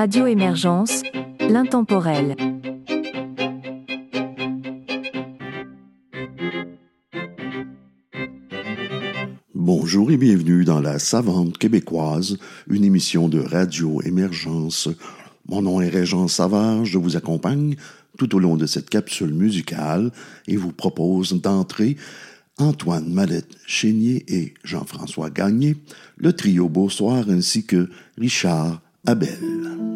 Radio Émergence, l'intemporel. Bonjour et bienvenue dans la Savante québécoise, une émission de Radio Émergence. Mon nom est Régent Savard, je vous accompagne tout au long de cette capsule musicale et vous propose d'entrer Antoine Mallette Chénier et Jean-François Gagné, le trio Beausoir ainsi que Richard Abel.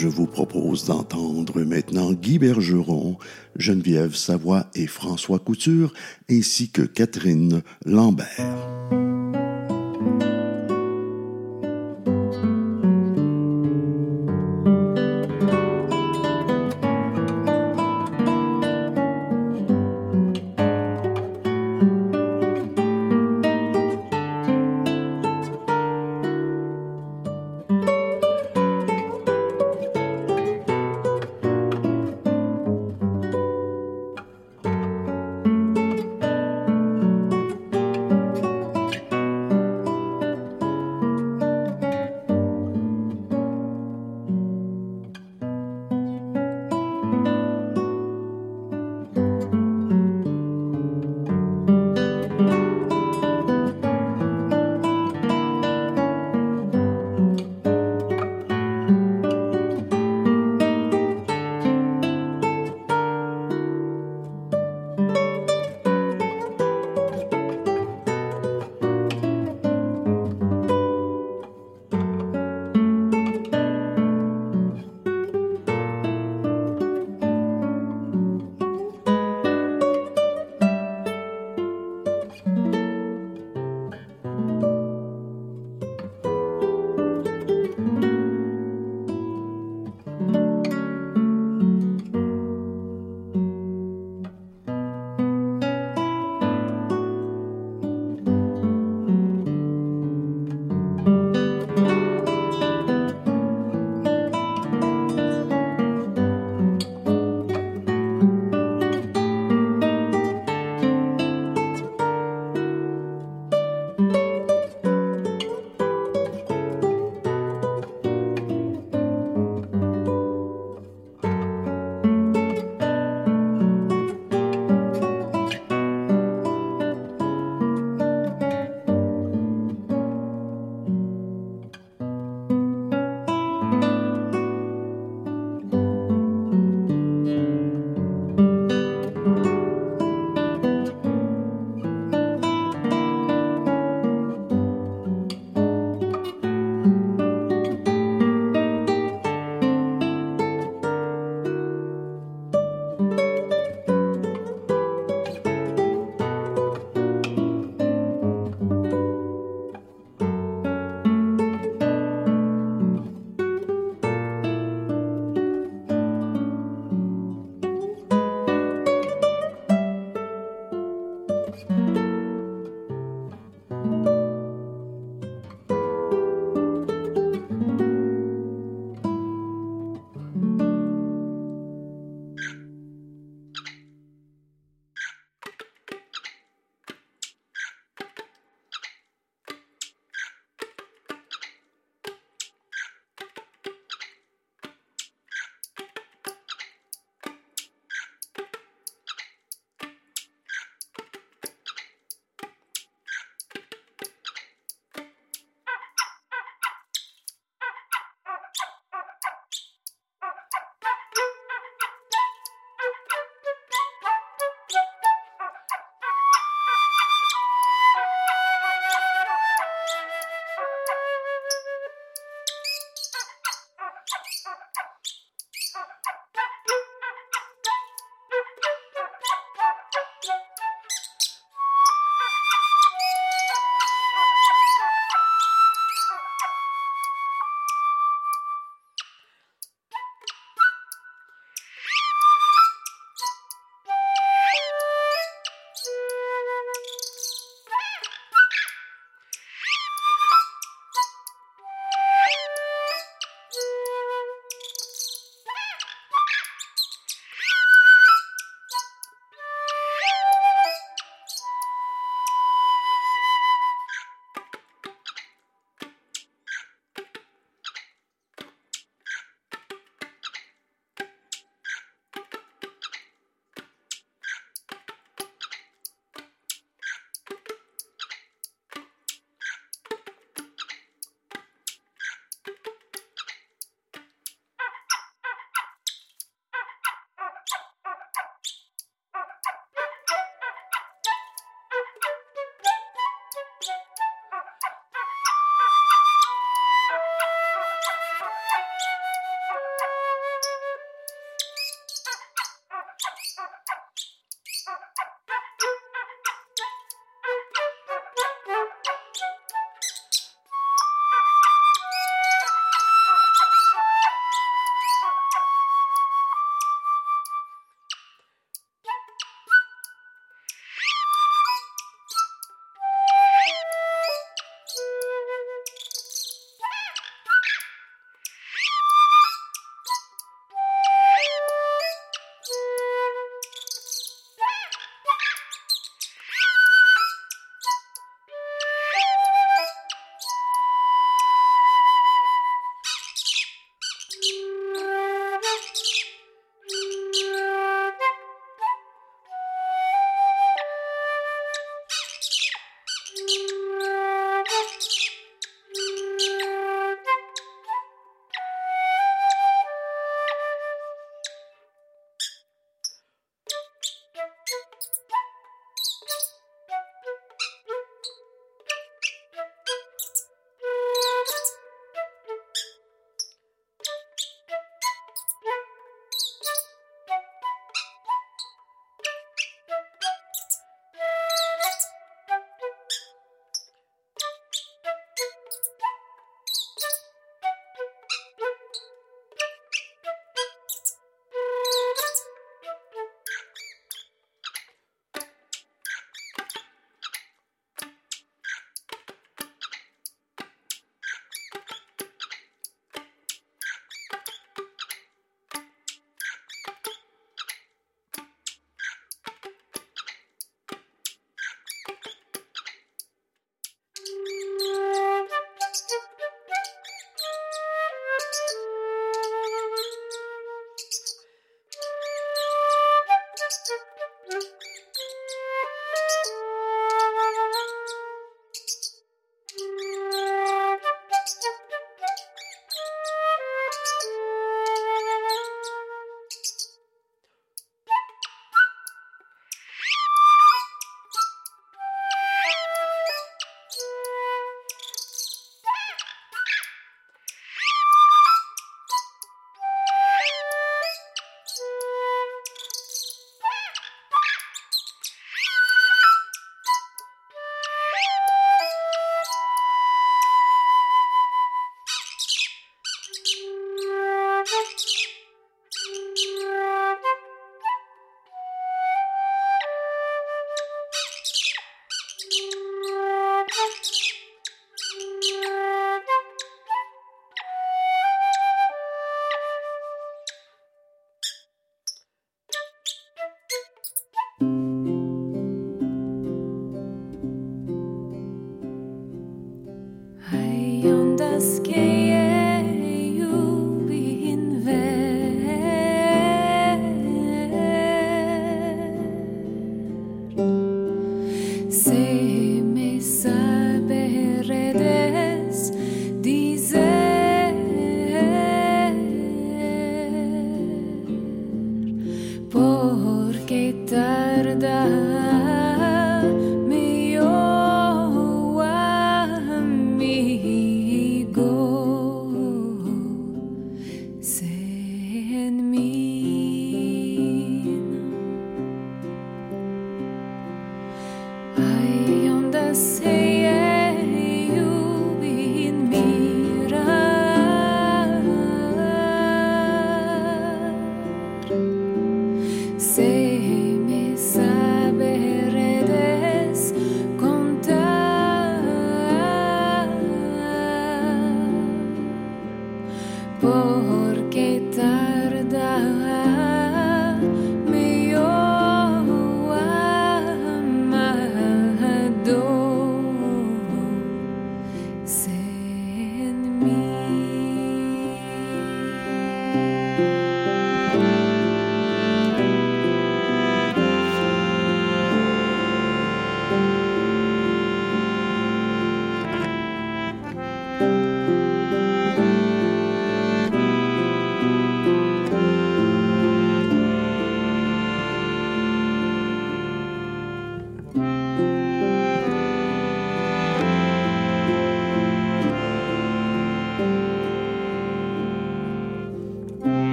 Je vous propose d'entendre maintenant Guy Bergeron, Geneviève Savoie et François Couture, ainsi que Catherine Lambert.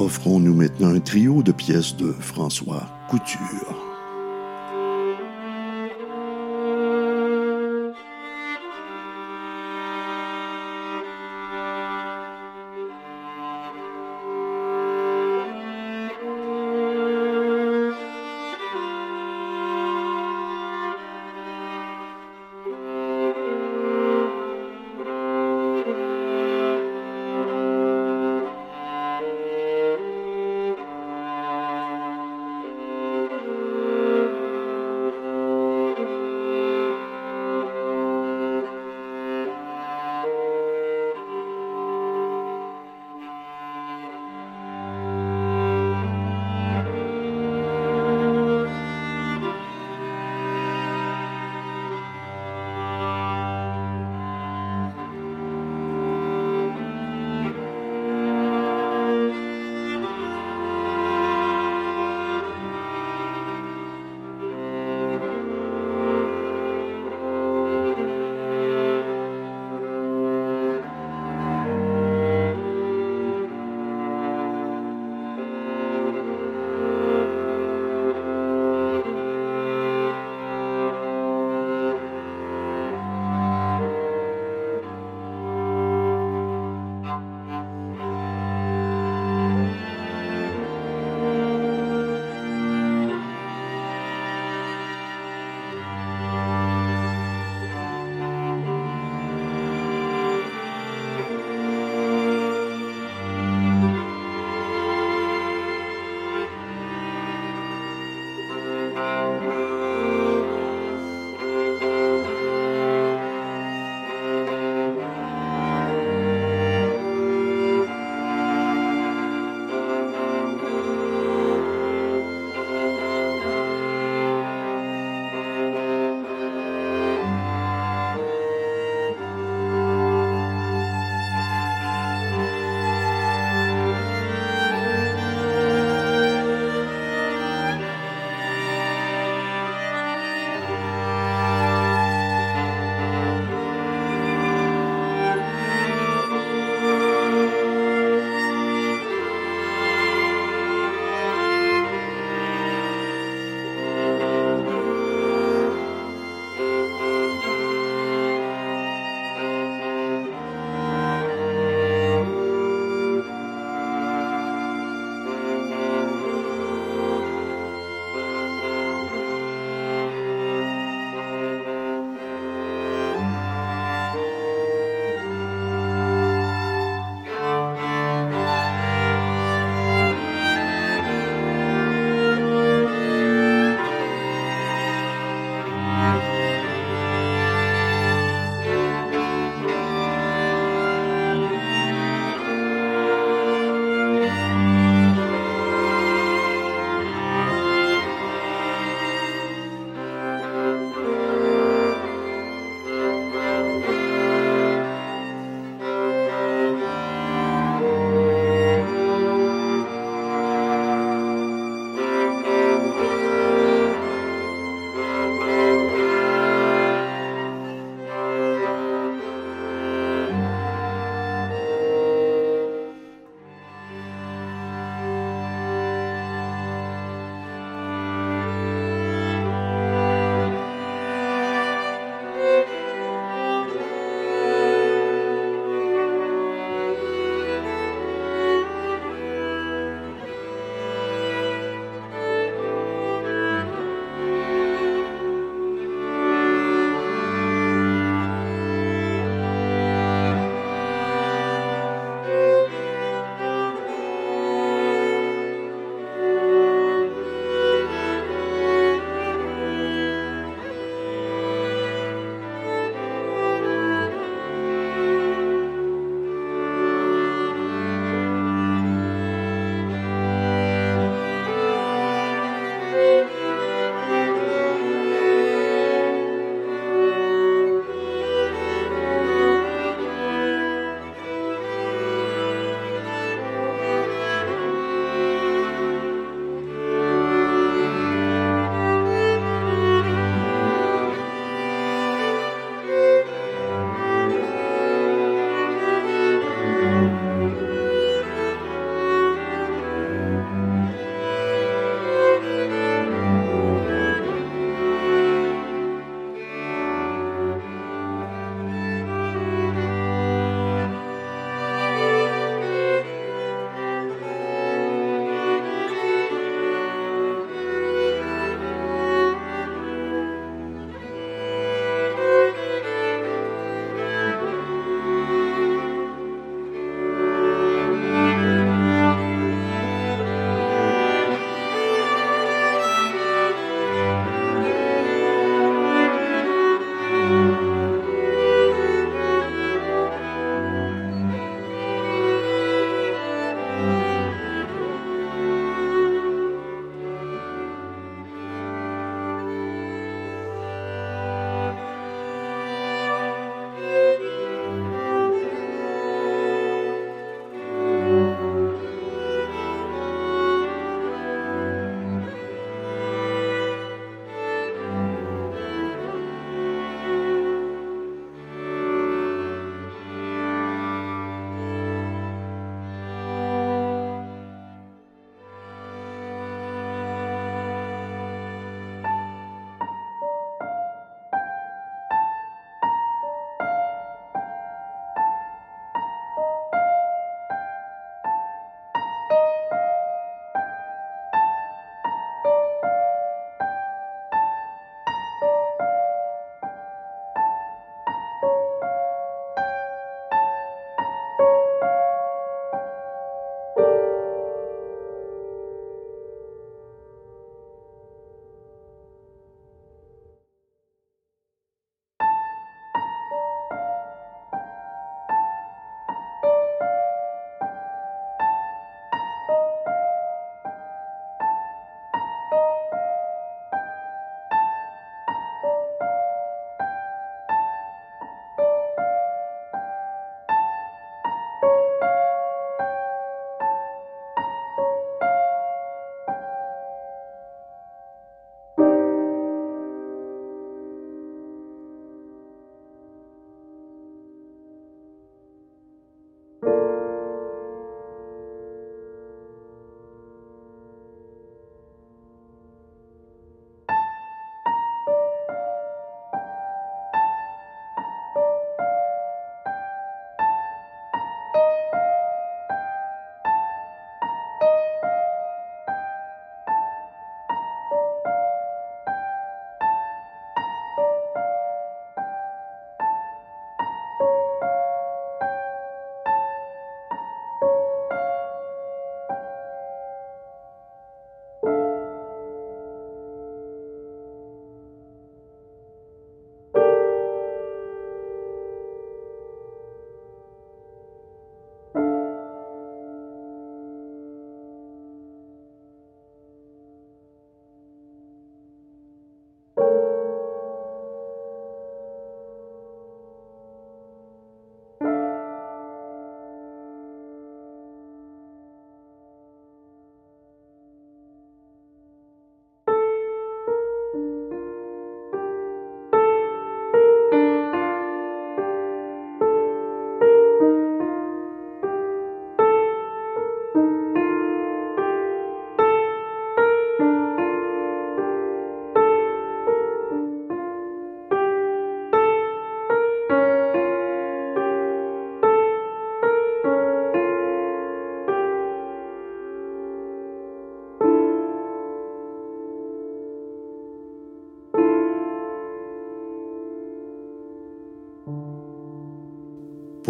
Offrons-nous maintenant un trio de pièces de François Couture.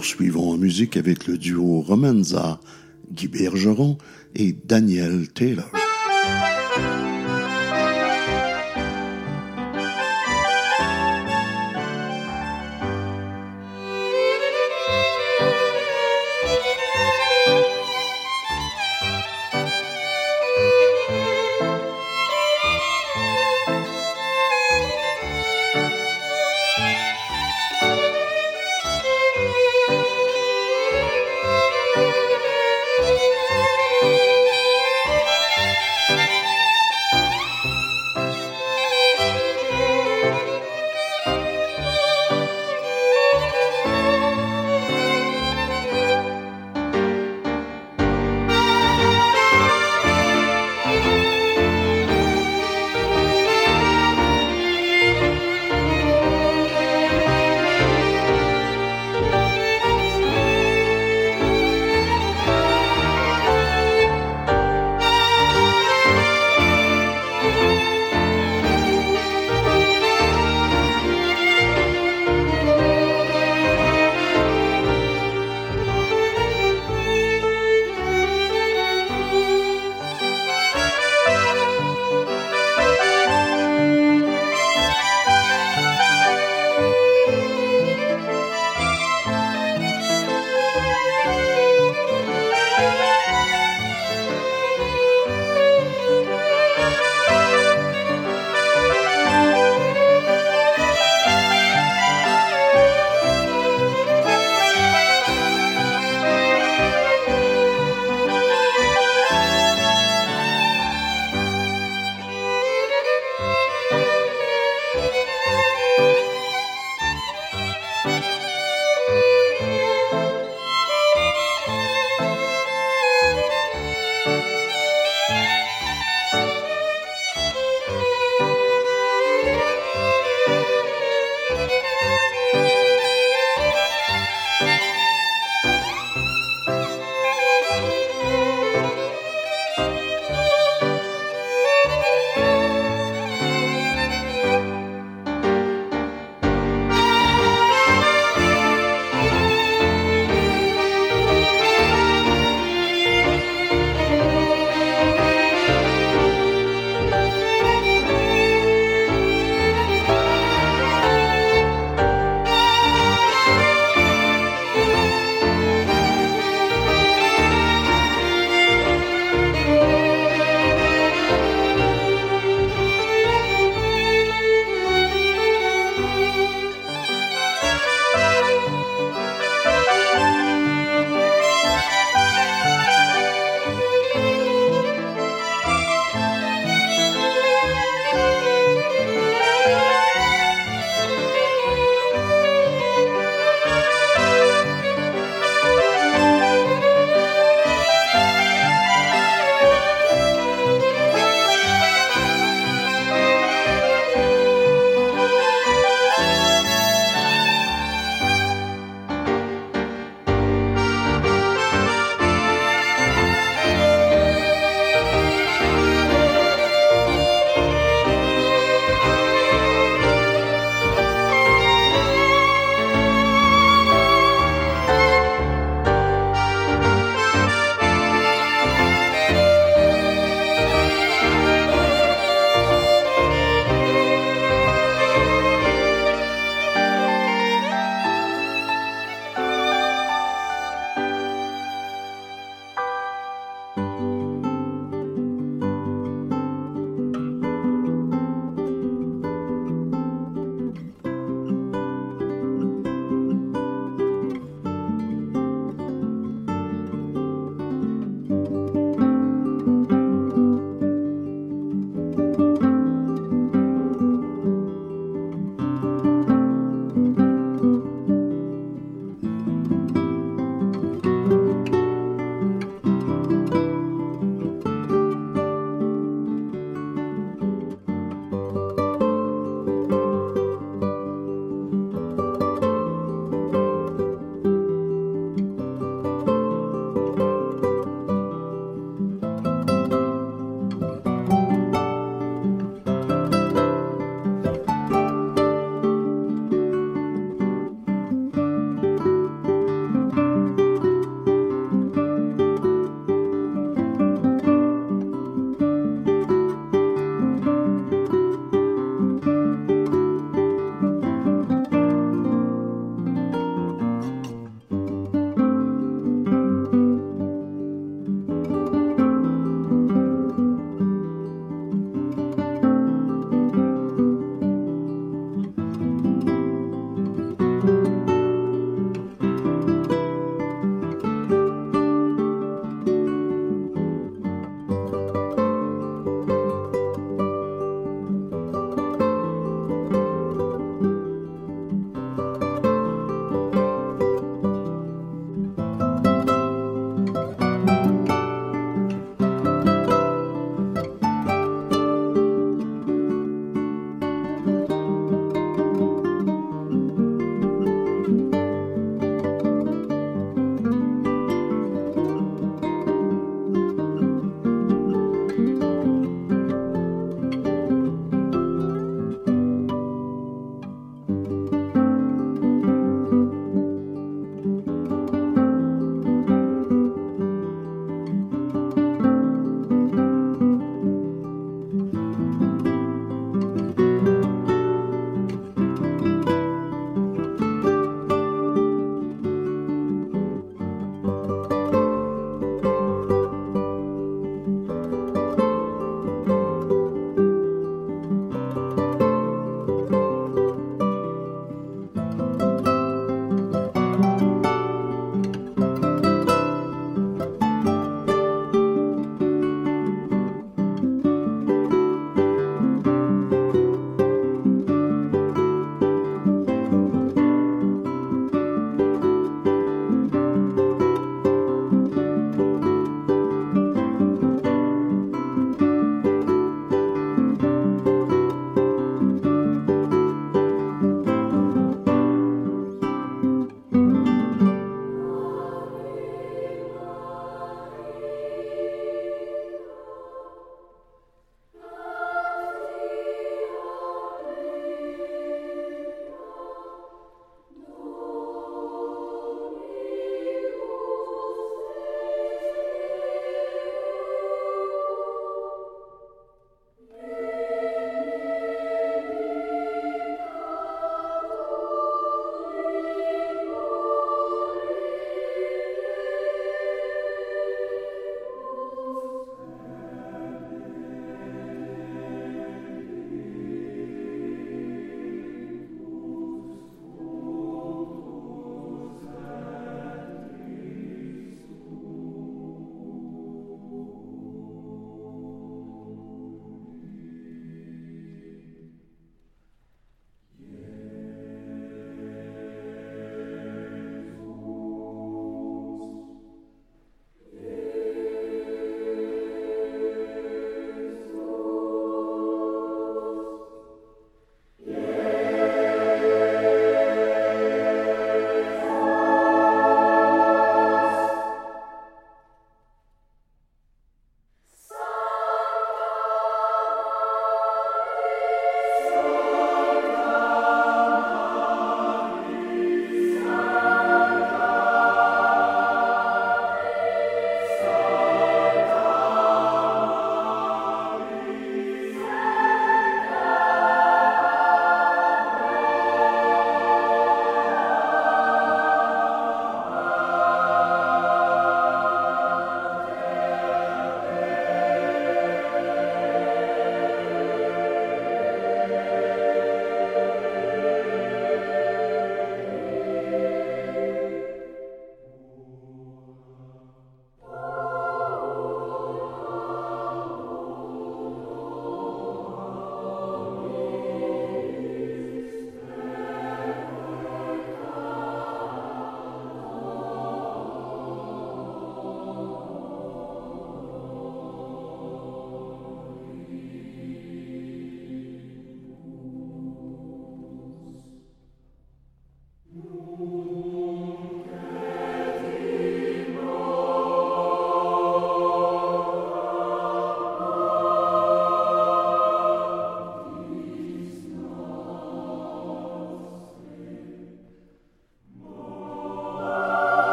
Poursuivons en musique avec le duo Romanza, Guy Bergeron et Daniel Taylor.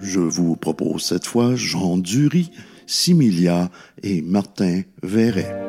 Je vous propose cette fois Jean Dury, Similia et Martin Verret.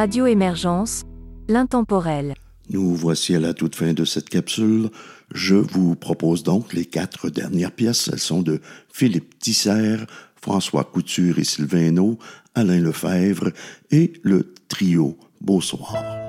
Radio Émergence, l'intemporel. Nous voici à la toute fin de cette capsule. Je vous propose donc les quatre dernières pièces. Elles sont de Philippe Tisser, François Couture et Sylvain Hainaut, Alain Lefebvre et le trio Beau Soir.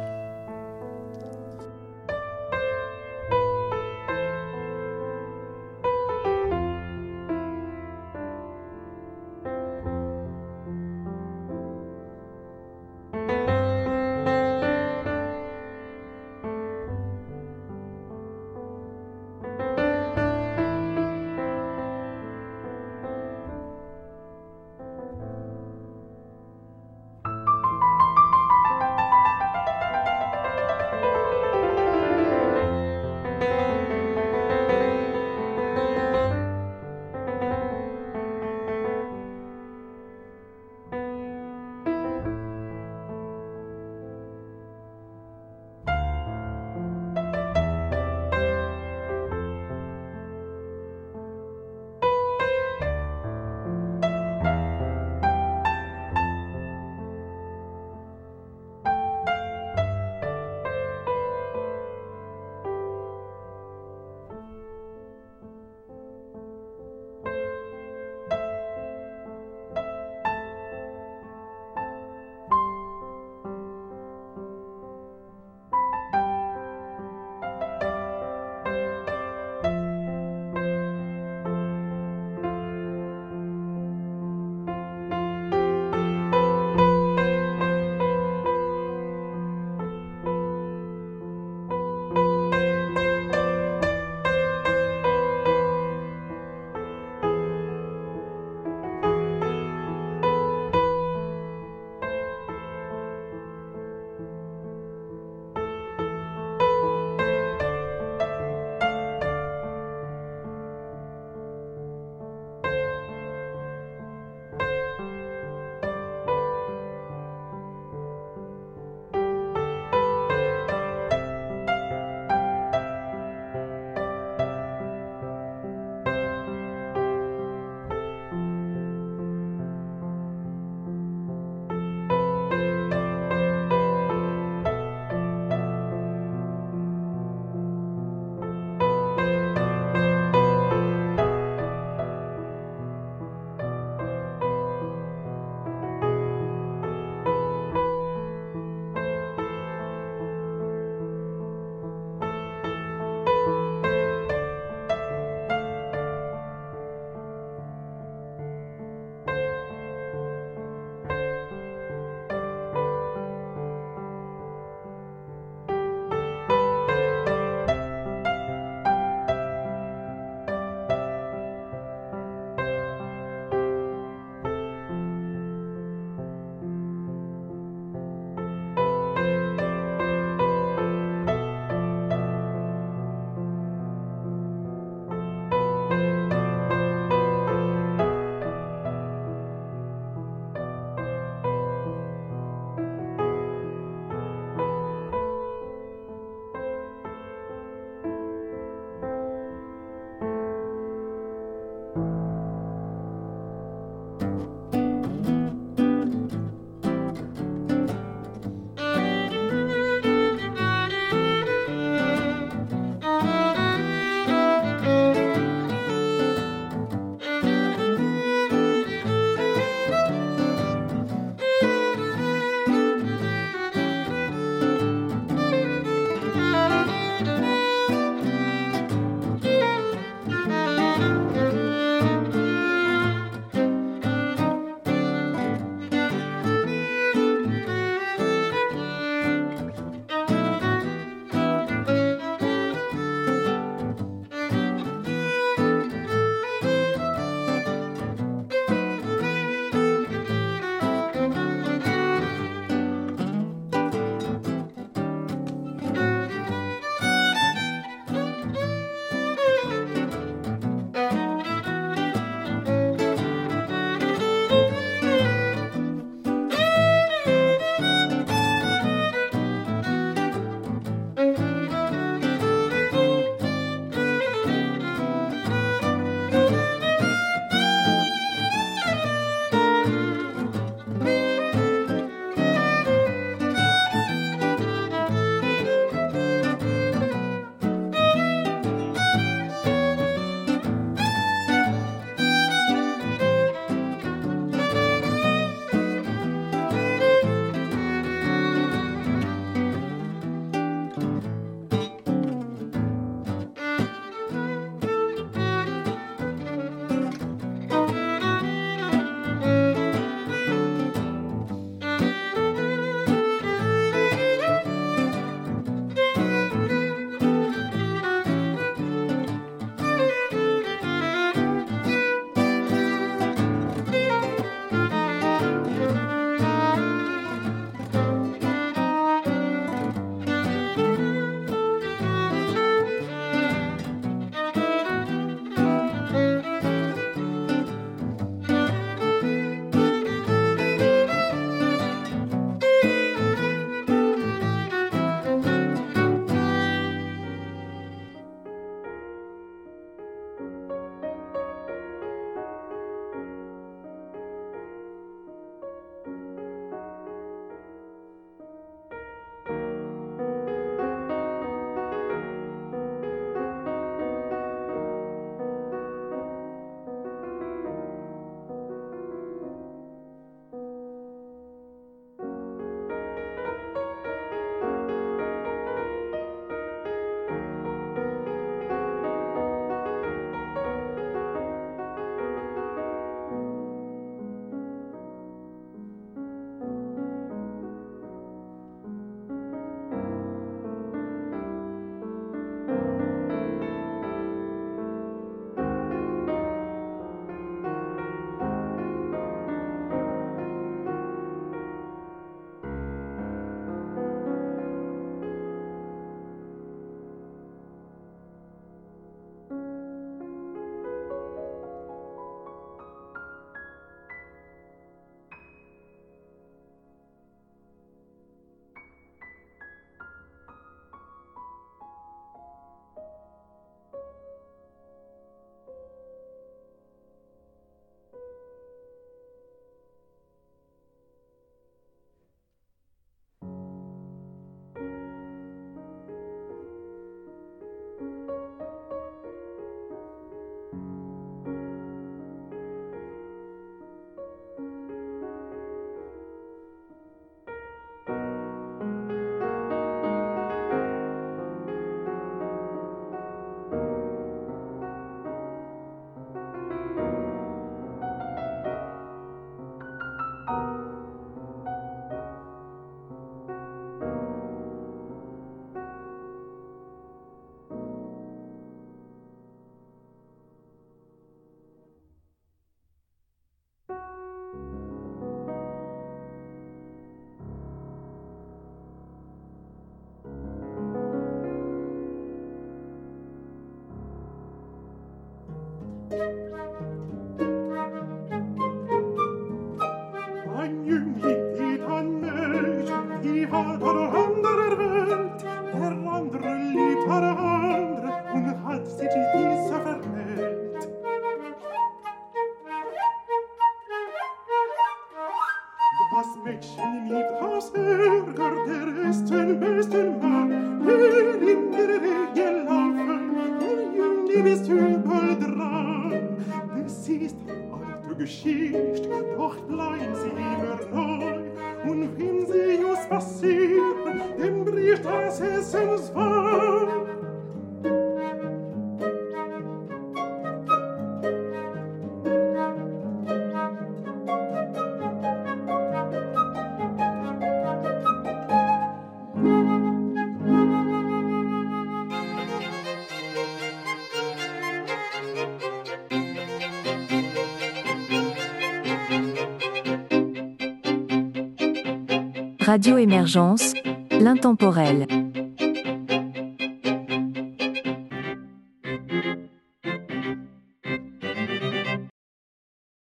Radio Émergence, l'intemporel.